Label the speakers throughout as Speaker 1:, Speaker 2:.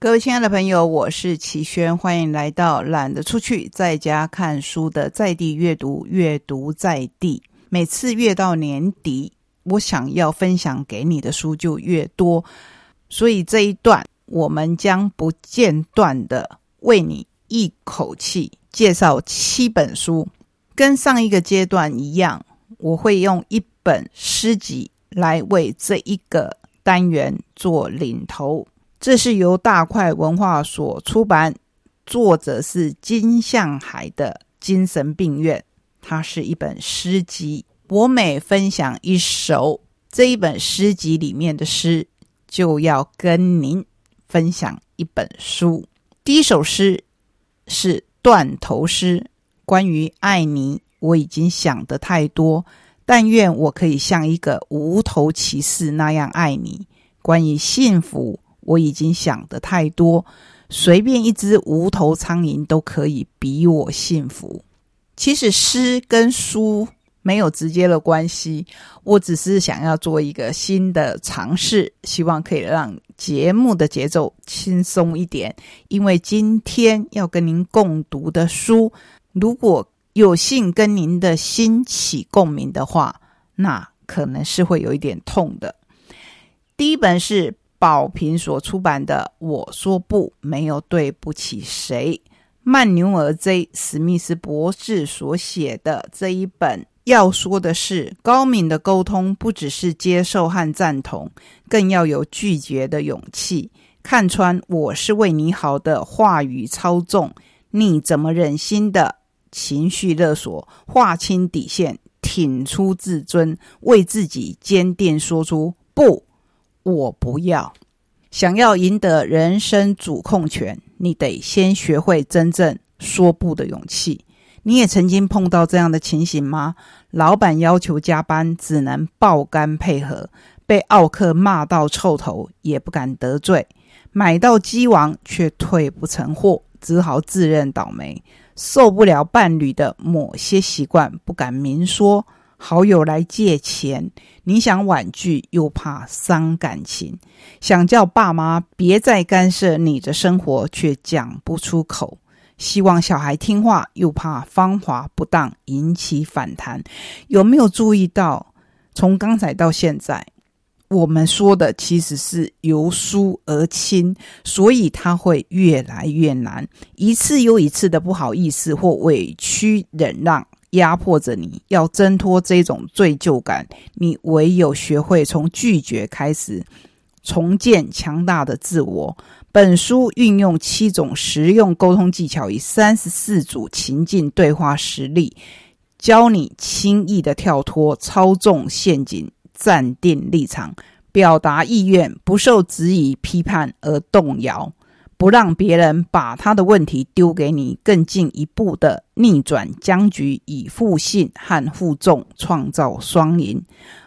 Speaker 1: 各位亲爱的朋友，我是齐轩，欢迎来到懒得出去，在家看书的在地阅读，阅读在地。每次越到年底，我想要分享给你的书就越多，所以这一段我们将不间断的为你一口气介绍七本书，跟上一个阶段一样，我会用一本诗集来为这一个单元做领头。这是由大块文化所出版，作者是金向海的《精神病院》，它是一本诗集。我每分享一首这一本诗集里面的诗，就要跟您分享一本书。第一首诗是断头诗，关于爱你，我已经想得太多，但愿我可以像一个无头骑士那样爱你。关于幸福。我已经想的太多，随便一只无头苍蝇都可以比我幸福。其实诗跟书没有直接的关系，我只是想要做一个新的尝试，希望可以让节目的节奏轻松一点。因为今天要跟您共读的书，如果有幸跟您的心起共鸣的话，那可能是会有一点痛的。第一本是。宝瓶所出版的《我说不，没有对不起谁》，曼纽尔 ·J· 史密斯博士所写的这一本，要说的是高敏的沟通，不只是接受和赞同，更要有拒绝的勇气。看穿我是为你好的话语操纵，你怎么忍心的情绪勒索？划清底线，挺出自尊，为自己坚定说出不。我不要，想要赢得人生主控权，你得先学会真正说不的勇气。你也曾经碰到这样的情形吗？老板要求加班，只能爆肝配合；被奥克骂到臭头，也不敢得罪；买到鸡王却退不成货，只好自认倒霉。受不了伴侣的某些习惯，不敢明说。好友来借钱，你想婉拒又怕伤感情，想叫爸妈别再干涉你的生活，却讲不出口。希望小孩听话，又怕方法不当引起反弹。有没有注意到，从刚才到现在，我们说的其实是由疏而亲，所以它会越来越难。一次又一次的不好意思或委屈忍让。压迫着你，要挣脱这种罪疚感，你唯有学会从拒绝开始，重建强大的自我。本书运用七种实用沟通技巧，与三十四组情境对话实例，教你轻易的跳脱操纵陷阱，站定立场，表达意愿，不受质疑批判而动摇。不让别人把他的问题丢给你，更进一步的逆转僵局，以负信和负重创造双赢。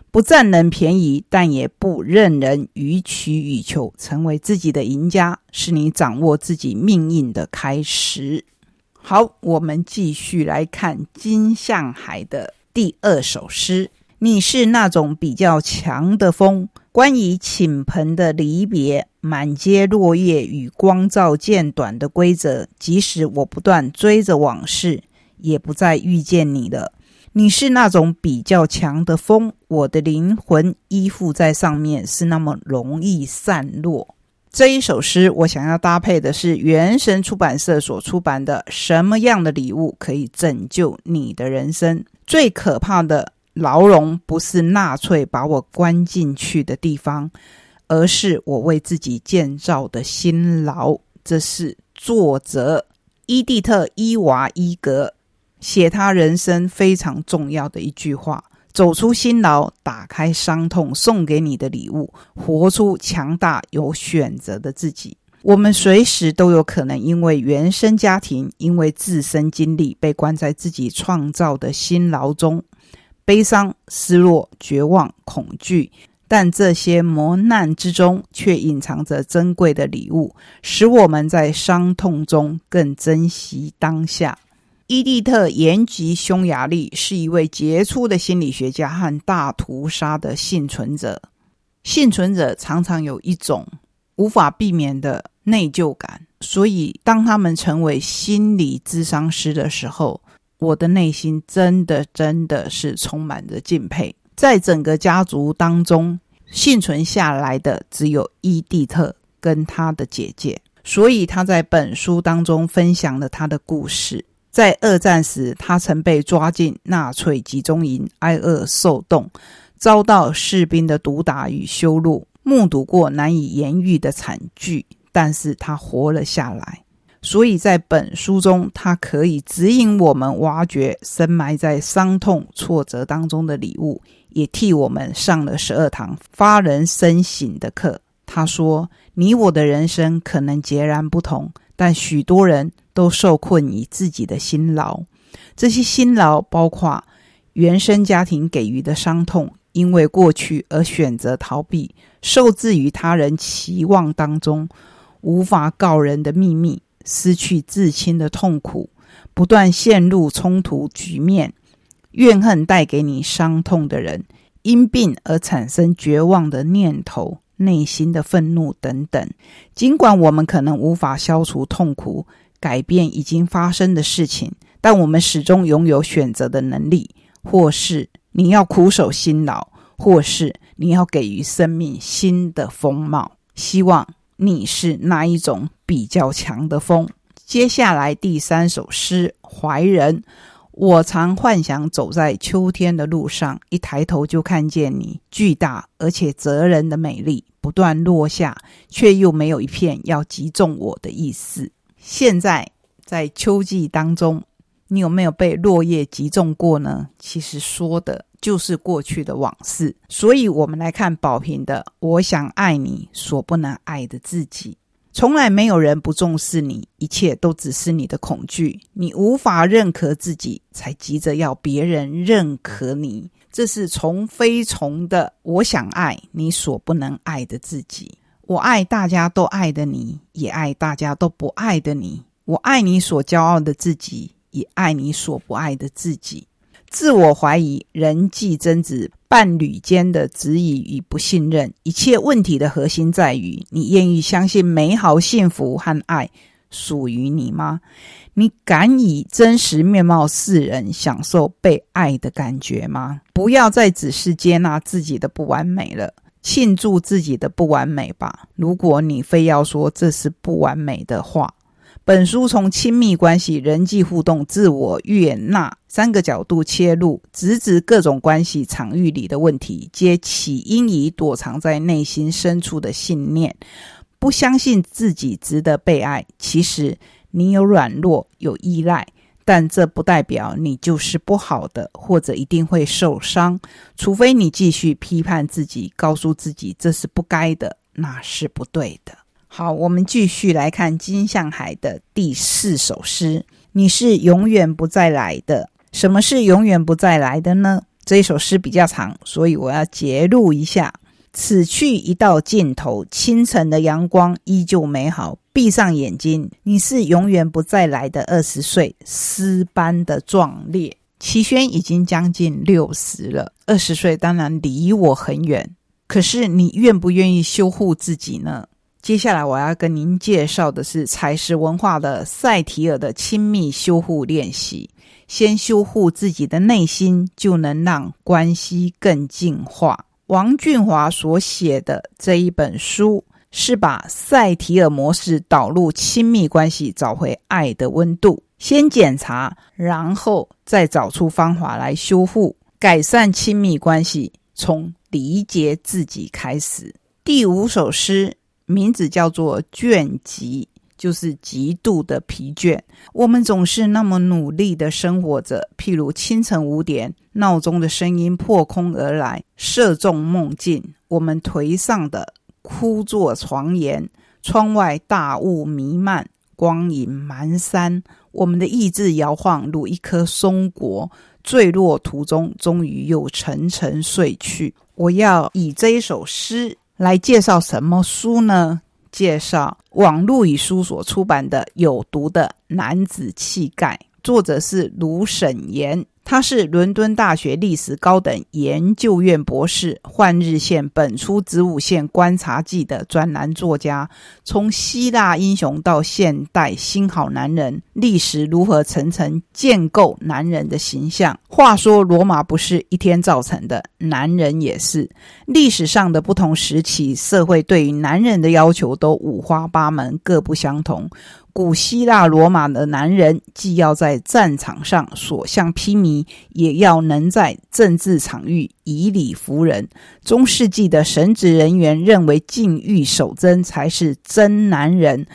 Speaker 1: 不占人便宜，但也不任人予取予求，成为自己的赢家，是你掌握自己命运的开始。好，我们继续来看金向海的第二首诗。你是那种比较强的风。关于倾盆的离别，满街落叶与光照渐短的规则，即使我不断追着往事，也不再遇见你了。你是那种比较强的风，我的灵魂依附在上面，是那么容易散落。这一首诗，我想要搭配的是原神出版社所出版的《什么样的礼物可以拯救你的人生》？最可怕的。牢笼不是纳粹把我关进去的地方，而是我为自己建造的新牢。这是作者伊蒂特·伊娃伊格写他人生非常重要的一句话：走出辛劳，打开伤痛，送给你的礼物，活出强大有选择的自己。我们随时都有可能因为原生家庭，因为自身经历，被关在自己创造的新牢中。悲伤、失落、绝望、恐惧，但这些磨难之中却隐藏着珍贵的礼物，使我们在伤痛中更珍惜当下。伊蒂特·延吉匈牙利是一位杰出的心理学家和大屠杀的幸存者。幸存者常常有一种无法避免的内疚感。所以，当他们成为心理咨商师的时候，我的内心真的真的是充满着敬佩。在整个家族当中，幸存下来的只有伊蒂特跟他的姐姐。所以他在本书当中分享了他的故事。在二战时，他曾被抓进纳粹集中营挨饿受冻，遭到士兵的毒打与羞辱，目睹过难以言喻的惨剧。但是他活了下来，所以在本书中，他可以指引我们挖掘深埋在伤痛、挫折当中的礼物，也替我们上了十二堂发人深省的课。他说：“你我的人生可能截然不同，但许多人都受困于自己的辛劳。这些辛劳包括原生家庭给予的伤痛，因为过去而选择逃避，受制于他人期望当中。”无法告人的秘密，失去至亲的痛苦，不断陷入冲突局面，怨恨带给你伤痛的人，因病而产生绝望的念头，内心的愤怒等等。尽管我们可能无法消除痛苦，改变已经发生的事情，但我们始终拥有选择的能力。或是你要苦守辛劳，或是你要给予生命新的风貌。希望。你是那一种比较强的风？接下来第三首诗《怀人》，我常幻想走在秋天的路上，一抬头就看见你巨大而且责人的美丽不断落下，却又没有一片要击中我的意思。现在在秋季当中，你有没有被落叶击中过呢？其实说的。就是过去的往事，所以我们来看宝瓶的“我想爱你所不能爱的自己”。从来没有人不重视你，一切都只是你的恐惧。你无法认可自己，才急着要别人认可你。这是从非从的“我想爱你所不能爱的自己”。我爱大家都爱的你，也爱大家都不爱的你。我爱你所骄傲的自己，也爱你所不爱的自己。自我怀疑、人际争执、伴侣间的质疑与不信任，一切问题的核心在于：你愿意相信美好、幸福和爱属于你吗？你敢以真实面貌示人，享受被爱的感觉吗？不要再只是接纳自己的不完美了，庆祝自己的不完美吧。如果你非要说这是不完美的话。本书从亲密关系、人际互动、自我悦纳三个角度切入，直指各种关系场域里的问题，皆起因于躲藏在内心深处的信念：不相信自己值得被爱。其实你有软弱、有依赖，但这不代表你就是不好的，或者一定会受伤。除非你继续批判自己，告诉自己这是不该的，那是不对的。好，我们继续来看金向海的第四首诗。你是永远不再来的。什么是永远不再来的呢？这一首诗比较长，所以我要截录一下。此去一道尽头，清晨的阳光依旧美好。闭上眼睛，你是永远不再来的二十岁，诗般的壮烈。齐轩已经将近六十了，二十岁当然离我很远。可是你愿不愿意修护自己呢？接下来我要跟您介绍的是采石文化的赛提尔的亲密修护练习。先修护自己的内心，就能让关系更进化。王俊华所写的这一本书，是把赛提尔模式导入亲密关系，找回爱的温度。先检查，然后再找出方法来修复、改善亲密关系。从理解自己开始。第五首诗。名字叫做倦极，就是极度的疲倦。我们总是那么努力的生活着，譬如清晨五点，闹钟的声音破空而来，射中梦境。我们颓丧的枯坐床沿，窗外大雾弥漫，光影蹒跚。我们的意志摇晃如一颗松果，坠落途中，终于又沉沉睡去。我要以这一首诗。来介绍什么书呢？介绍网络与书所出版的《有毒的男子气概》，作者是卢沈岩。他是伦敦大学历史高等研究院博士，《换日线》本初子午线观察记的专栏作家。从希腊英雄到现代新好男人，历史如何层层建构男人的形象？话说，罗马不是一天造成的，男人也是。历史上的不同时期，社会对于男人的要求都五花八门，各不相同。古希腊罗马的男人，既要在战场上所向披靡，也要能在政治场域以理服人。中世纪的神职人员认为，禁欲守贞才是真男人，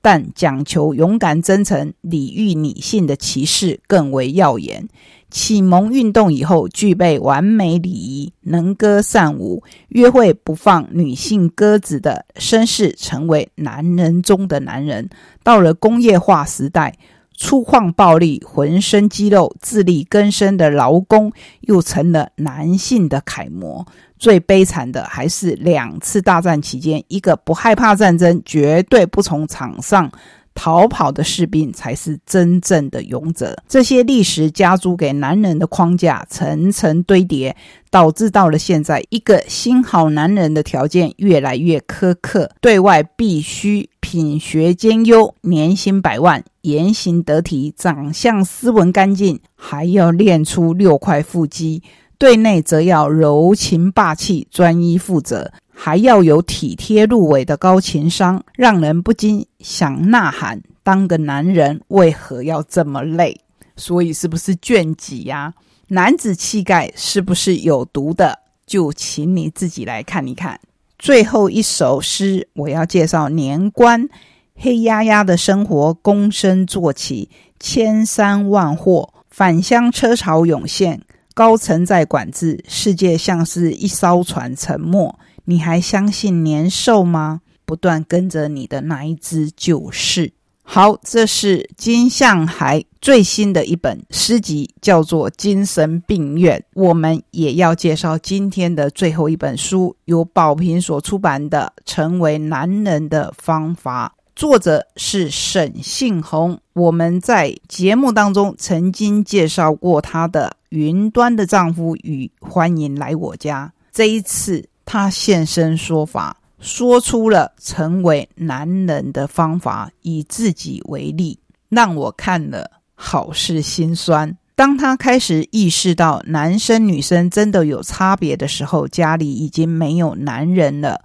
Speaker 1: 但讲求勇敢真诚、礼遇女性的骑士更为耀眼。启蒙运动以后，具备完美礼仪、能歌善舞、约会不放女性鸽子的绅士，成为男人中的男人。到了工业化时代，粗犷暴力、浑身肌肉、自力更生的劳工，又成了男性的楷模。最悲惨的还是两次大战期间，一个不害怕战争、绝对不从场上。逃跑的士兵才是真正的勇者。这些历史加诸给男人的框架层层堆叠，导致到了现在，一个新好男人的条件越来越苛刻。对外必须品学兼优，年薪百万，言行得体，长相斯文干净，还要练出六块腹肌；对内则要柔情霸气，专一负责。还要有体贴入微的高情商，让人不禁想呐喊：当个男人为何要这么累？所以是不是倦己呀？男子气概是不是有毒的？就请你自己来看一看。最后一首诗，我要介绍年关，黑压压的生活，躬身做起，千山万壑，返乡车潮涌现，高层在管制，世界像是一艘船，沉没。你还相信年兽吗？不断跟着你的那一只就是。好，这是金向海最新的一本诗集，叫做《精神病院》。我们也要介绍今天的最后一本书，由宝瓶所出版的《成为男人的方法》，作者是沈信宏。我们在节目当中曾经介绍过他的《云端的丈夫》与《欢迎来我家》。这一次。他现身说法，说出了成为男人的方法，以自己为例，让我看了好是心酸。当他开始意识到男生女生真的有差别的时候，家里已经没有男人了。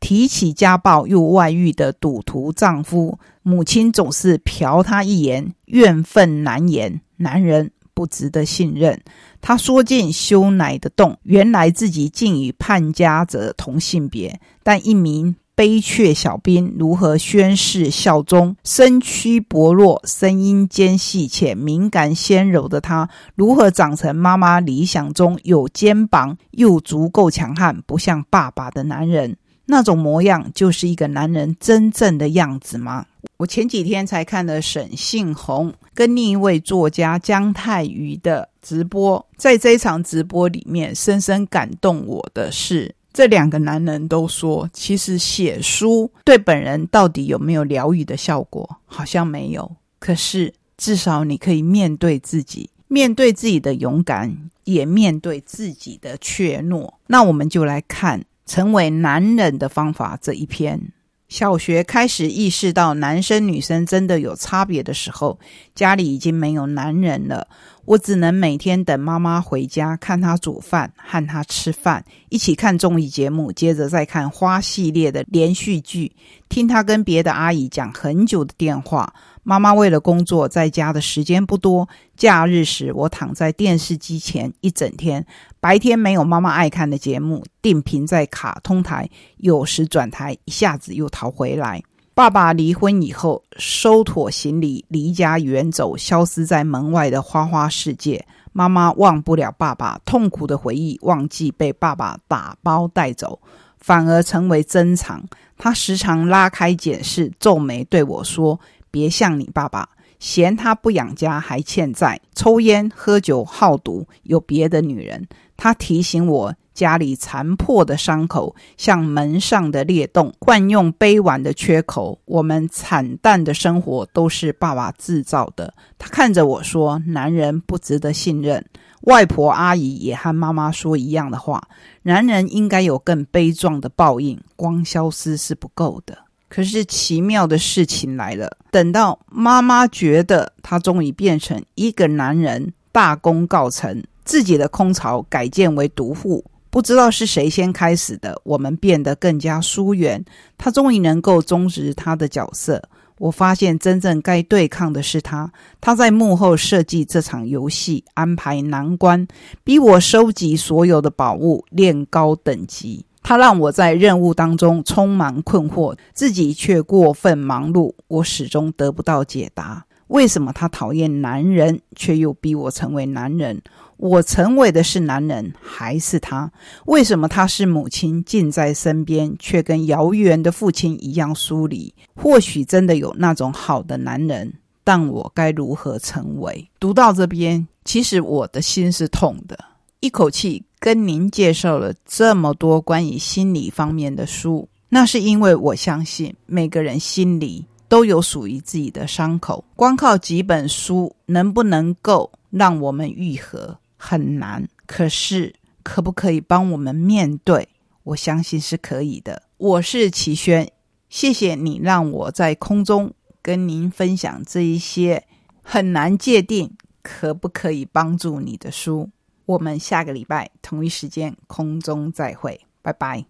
Speaker 1: 提起家暴又外遇的赌徒丈夫，母亲总是瞟他一眼，怨愤难言。男人。不值得信任。他说进修奶的洞，原来自己竟与叛家者同性别。但一名悲却小兵如何宣誓效忠？身躯薄弱、声音尖细且敏感纤柔的他，如何长成妈妈理想中有肩膀又足够强悍、不像爸爸的男人？那种模样，就是一个男人真正的样子吗？我前几天才看了沈信宏跟另一位作家姜泰瑜的直播，在这一场直播里面，深深感动我的是，这两个男人都说，其实写书对本人到底有没有疗愈的效果，好像没有。可是至少你可以面对自己，面对自己的勇敢，也面对自己的怯懦。那我们就来看《成为男人的方法》这一篇。小学开始意识到男生女生真的有差别的时候，家里已经没有男人了。我只能每天等妈妈回家，看她煮饭，和她吃饭，一起看综艺节目，接着再看花系列的连续剧，听她跟别的阿姨讲很久的电话。妈妈为了工作，在家的时间不多。假日时，我躺在电视机前一整天。白天没有妈妈爱看的节目，定频在卡通台，有时转台，一下子又逃回来。爸爸离婚以后，收妥行李，离家远走，消失在门外的花花世界。妈妈忘不了爸爸，痛苦的回忆忘记被爸爸打包带走，反而成为珍藏。他时常拉开检视，皱眉对我说。别像你爸爸，嫌他不养家还欠债，抽烟喝酒好赌，有别的女人。他提醒我家里残破的伤口像门上的裂洞，惯用杯碗的缺口，我们惨淡的生活都是爸爸制造的。他看着我说：“男人不值得信任。”外婆阿姨也和妈妈说一样的话：“男人应该有更悲壮的报应，光消失是不够的。”可是奇妙的事情来了，等到妈妈觉得他终于变成一个男人，大功告成，自己的空巢改建为独户。不知道是谁先开始的，我们变得更加疏远。他终于能够终止他的角色。我发现真正该对抗的是他。他在幕后设计这场游戏，安排难关，逼我收集所有的宝物，练高等级。他让我在任务当中充满困惑，自己却过分忙碌。我始终得不到解答。为什么他讨厌男人，却又逼我成为男人？我成为的是男人，还是他？为什么他是母亲近在身边，却跟遥远的父亲一样疏离？或许真的有那种好的男人，但我该如何成为？读到这边，其实我的心是痛的，一口气跟您介绍了这么多关于心理方面的书，那是因为我相信每个人心里都有属于自己的伤口，光靠几本书能不能够让我们愈合？很难，可是可不可以帮我们面对？我相信是可以的。我是齐轩，谢谢你让我在空中跟您分享这一些很难界定可不可以帮助你的书。我们下个礼拜同一时间空中再会，拜拜。